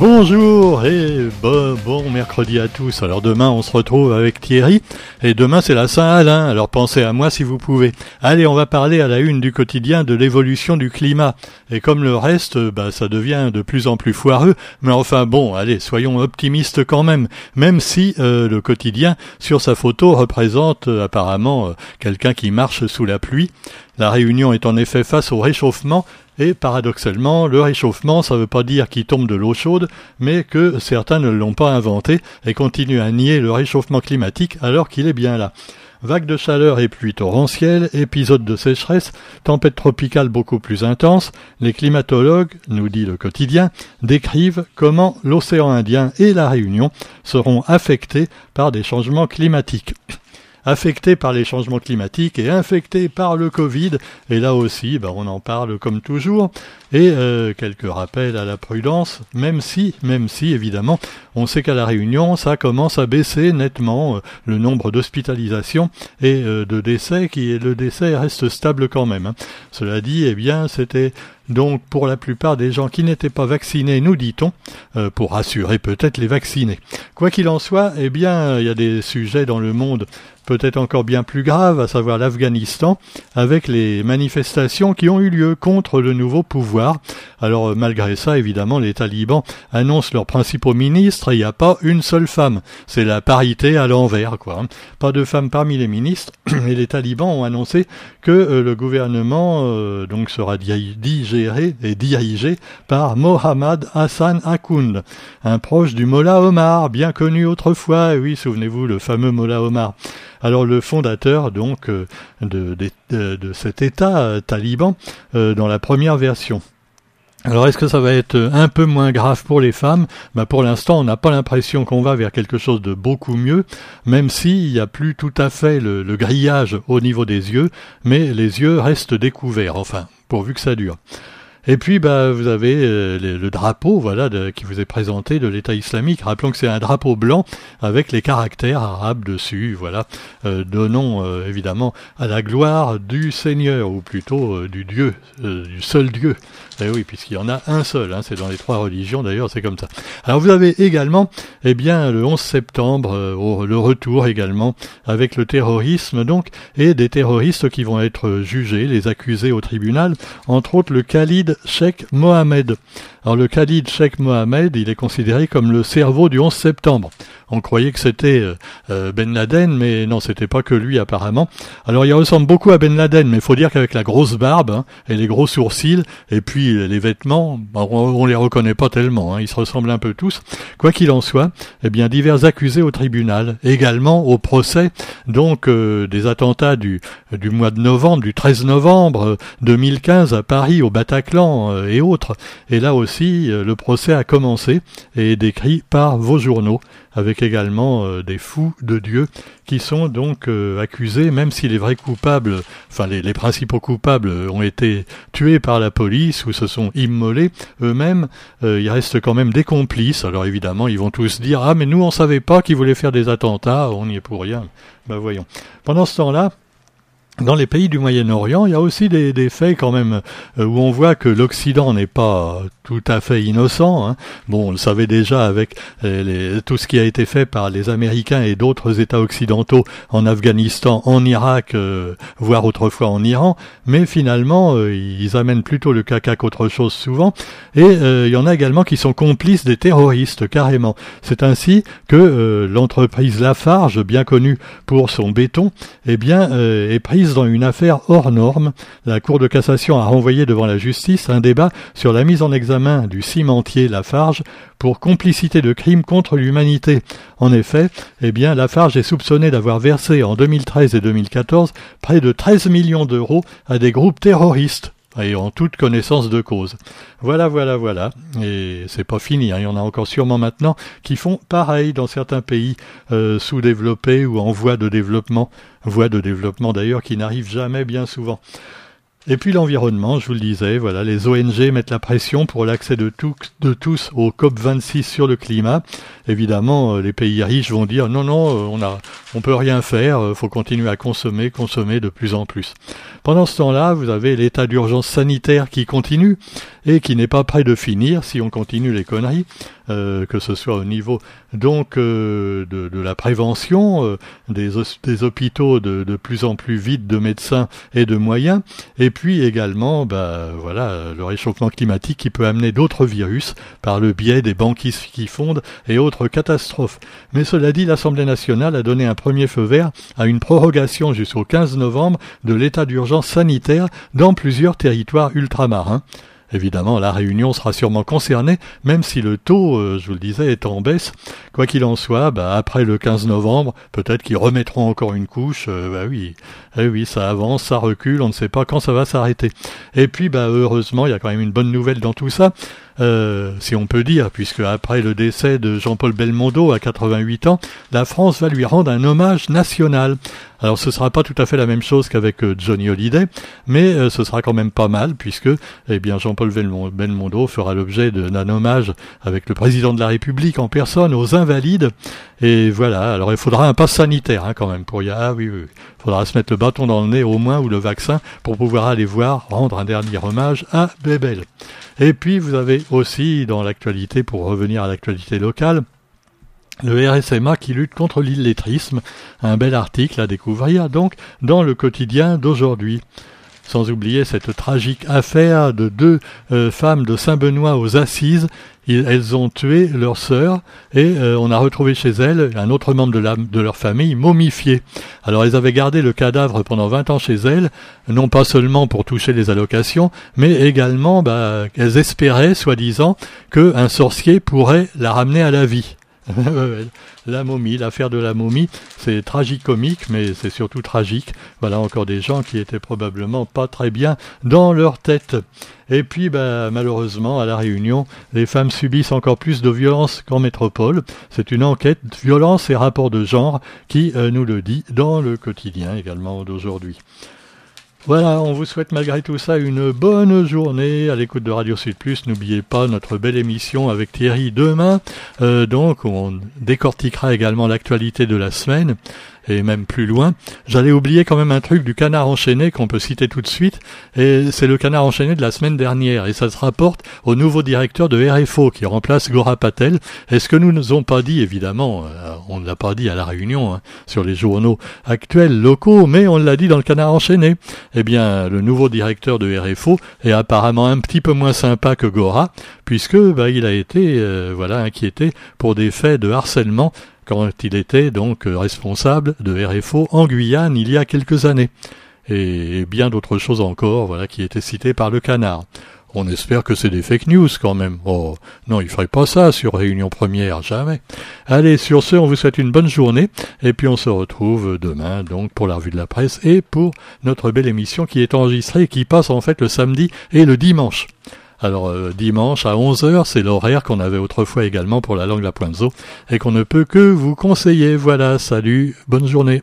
Bonjour et bon, bon, mercredi à tous. Alors demain on se retrouve avec Thierry et demain c'est la Saint-Alain. Alors pensez à moi si vous pouvez. Allez, on va parler à la une du quotidien de l'évolution du climat. Et comme le reste, bah, ça devient de plus en plus foireux. Mais enfin bon, allez, soyons optimistes quand même. Même si euh, le quotidien sur sa photo représente euh, apparemment euh, quelqu'un qui marche sous la pluie. La Réunion est en effet face au réchauffement et paradoxalement, le réchauffement, ça ne veut pas dire qu'il tombe de l'eau chaude, mais que certains ne l'ont pas inventé et continuent à nier le réchauffement climatique alors qu'il est bien là. Vagues de chaleur et pluies torrentielles, épisodes de sécheresse, tempêtes tropicales beaucoup plus intenses, les climatologues, nous dit le quotidien, décrivent comment l'océan Indien et la Réunion seront affectés par des changements climatiques affectés par les changements climatiques et infectés par le Covid. Et là aussi, ben, on en parle comme toujours. Et euh, quelques rappels à la prudence, même si, même si, évidemment, on sait qu'à la Réunion, ça commence à baisser nettement euh, le nombre d'hospitalisations et euh, de décès, qui le décès reste stable quand même. Hein. Cela dit, eh bien, c'était donc pour la plupart des gens qui n'étaient pas vaccinés, nous dit-on, pour rassurer peut-être les vaccinés. Quoi qu'il en soit, eh bien, il y a des sujets dans le monde peut-être encore bien plus graves, à savoir l'Afghanistan, avec les manifestations qui ont eu lieu contre le nouveau pouvoir. Alors euh, malgré ça, évidemment, les talibans annoncent leurs principaux ministres, il n'y a pas une seule femme. C'est la parité à l'envers, quoi. Hein. Pas de femmes parmi les ministres, et les talibans ont annoncé que euh, le gouvernement euh, donc sera digéré et dirigé par Mohammad Hassan Akound, un proche du Mollah Omar, bien connu autrefois, oui, souvenez-vous, le fameux Mollah Omar. Alors le fondateur donc euh, de, de, cet État taliban dans la première version. Alors est-ce que ça va être un peu moins grave pour les femmes? Bah Pour l'instant, on n'a pas l'impression qu'on va vers quelque chose de beaucoup mieux, même s'il n'y a plus tout à fait le, grillage au niveau des yeux, mais les yeux restent découverts, enfin, pourvu que ça dure. Et puis, bah, vous avez euh, le, drapeau, voilà, qui vous est présenté de l'État islamique. Rappelons que c'est un drapeau blanc avec les caractères arabes dessus, voilà, euh, donnant euh, évidemment à la gloire du Seigneur, ou plutôt du Dieu, du seul Dieu. Eh oui, puisqu'il y en a un seul, hein, c'est dans les trois religions d'ailleurs, c'est comme ça. Alors vous avez également, eh bien, le 11 septembre, le retour également avec le terrorisme, donc, et des terroristes qui vont être jugés, les accusés au tribunal, entre autres le Khalid Sheikh Mohamed. Alors le Khalid Sheikh Mohamed, il est considéré comme le cerveau du 11 septembre. On croyait que c'était euh, euh, Ben Laden, mais non, c'était pas que lui apparemment. Alors il ressemble beaucoup à Ben Laden, mais il faut dire qu'avec la grosse barbe hein, et les gros sourcils, et puis les vêtements, on, les reconnaît pas tellement. Hein, ils se ressemblent un peu tous. Quoi qu'il en soit, eh bien divers accusés au tribunal, également au procès donc euh, des attentats du du mois de novembre, du 13 novembre 2015 à Paris, au Bataclan et autres. Et là aussi, le procès a commencé et est décrit par vos journaux avec également euh, des fous de Dieu qui sont donc euh, accusés, même si les vrais coupables, enfin les, principaux coupables ont été tués par la police ou se sont immolés eux-mêmes, euh, il reste quand même des complices. Alors évidemment, ils vont tous dire ah mais nous on savait pas qu'ils voulaient faire des attentats, on n'y est pour rien. Ben voyons. Pendant ce temps-là, dans les pays du Moyen-Orient, il y a aussi des, faits quand même où on voit que l'Occident n'est pas tout à fait innocent. Hein. Bon, on le savait déjà avec les, tout ce qui a été fait par les Américains et d'autres États occidentaux en Afghanistan, en Irak, euh, voire autrefois en Iran, mais finalement, euh, ils amènent plutôt le caca qu'autre chose souvent. Et euh, il y en a également qui sont complices des terroristes, carrément. C'est ainsi que l'entreprise Lafarge, bien connue pour son béton, eh bien, est prise dans une affaire hors norme. La Cour de cassation a renvoyé devant la justice un débat sur la mise en examen du cimentier Lafarge pour complicité de crimes contre l'humanité. En effet, eh bien, Lafarge est soupçonné d'avoir versé en 2013 et 2014 près de 13 millions d'euros à des groupes terroristes et en toute connaissance de cause. Voilà, voilà, voilà. Et c'est pas fini. Hein. Il y en a encore sûrement maintenant qui font pareil dans certains pays euh, sous-développés ou en voie de développement. Voie de développement d'ailleurs qui n'arrive jamais bien souvent. Et puis l'environnement, je vous le disais, voilà, les ONG mettent la pression pour l'accès de, tous au COP26 sur le climat. Évidemment, euh, les pays riches vont dire non, non, euh, on a, on peut rien faire, euh, faut continuer à consommer, consommer de plus en plus. Pendant ce temps-là, vous avez l'état d'urgence sanitaire qui continue et qui n'est pas prêt de finir si on continue les conneries. Euh, que ce soit au niveau donc de, de, la prévention, des, des, hôpitaux de, de, plus en plus vides de médecins et de moyens, et puis également bah, voilà, le réchauffement climatique qui peut amener d'autres virus par le biais des banquises qui fondent et autres catastrophes. Mais cela dit, l'Assemblée nationale a donné un premier feu vert à une prorogation jusqu'au 15 novembre de l'état d'urgence sanitaire dans plusieurs territoires ultramarins. Évidemment, la Réunion sera sûrement concernée, même si le taux, euh, je vous le disais, est en baisse. Quoi qu'il en soit, bah, après le 15 novembre, peut-être qu'ils remettront encore une couche. Euh, bah oui, eh oui, ça avance, ça recule, on ne sait pas quand ça va s'arrêter. Et puis, bah, heureusement, il y a quand même une bonne nouvelle dans tout ça. Euh, si on peut dire, puisque après le décès de Jean-Paul Belmondo à 88 ans, la France va lui rendre un hommage national. Alors ce sera pas tout à fait la même chose qu'avec euh, Johnny Hallyday, mais euh, ce sera quand même pas mal puisque eh bien Jean-Paul Belmondo fera l'objet d'un hommage avec le président de la République en personne aux invalides. Et voilà, alors il faudra un pass sanitaire hein, quand même pour y ah oui, oui, faudra se mettre le bâton dans le nez au moins ou le vaccin pour pouvoir aller voir rendre un dernier hommage à Bébel. Et puis vous avez aussi dans l'actualité, pour revenir à l'actualité locale, le RSMA qui lutte contre l'illettrisme, un bel article à découvrir donc dans le quotidien d'aujourd'hui. Sans oublier cette tragique affaire de deux euh, femmes de Saint-Benoît aux Assises elles ont tué leur sœur et euh, on a retrouvé chez elles un autre membre de, leur famille momifié. Alors elles avaient gardé le cadavre pendant 20 ans chez elles, non pas seulement pour toucher les allocations, mais également bah, elles espéraient, soi-disant, qu'un sorcier pourrait la ramener à la vie. la momie, l'affaire de la momie, c'est tragique-comique, mais c'est surtout tragique. Voilà encore des gens qui étaient probablement pas très bien dans leur tête. Et puis, bah, malheureusement, à La Réunion, les femmes subissent encore plus de violences qu'en métropole. C'est une enquête violence et rapport de genre qui euh, nous le dit dans le quotidien également d'aujourd'hui. Voilà, on vous souhaite malgré tout ça une bonne journée à l'écoute de Radio Sud Plus. N'oubliez pas notre belle émission avec Thierry demain. Euh, donc, on décortiquera également l'actualité de la semaine et même plus loin. J'allais oublier quand même un truc du canard enchaîné qu'on peut citer tout de suite, et c'est le canard enchaîné de la semaine dernière, et ça se rapporte au nouveau directeur de RFO qui remplace Gora Patel. est ce que nous nous ont pas dit, évidemment, euh, on ne l'a pas dit à la réunion hein, sur les journaux actuels locaux, mais on l'a dit dans le canard enchaîné. Eh bien, le nouveau directeur de RFO est apparemment un petit peu moins sympa que Gora, puisque bah, il a été euh, voilà inquiété pour des faits de harcèlement quand il était donc responsable de RFO en Guyane il y a quelques années. Et bien d'autres choses encore, voilà, qui étaient citées par le canard. On espère que c'est des fake news quand même. Oh, non, il ferait pas ça sur Réunion Première, jamais. Allez, sur ce, on vous souhaite une bonne journée, et puis on se retrouve demain, donc, pour la revue de la presse et pour notre belle émission qui est enregistrée et qui passe en fait le samedi et le dimanche. Alors euh, dimanche à 11h, c'est l'horaire qu'on avait autrefois également pour la langue la pointe et qu'on ne peut que vous conseiller. Voilà, salut, bonne journée.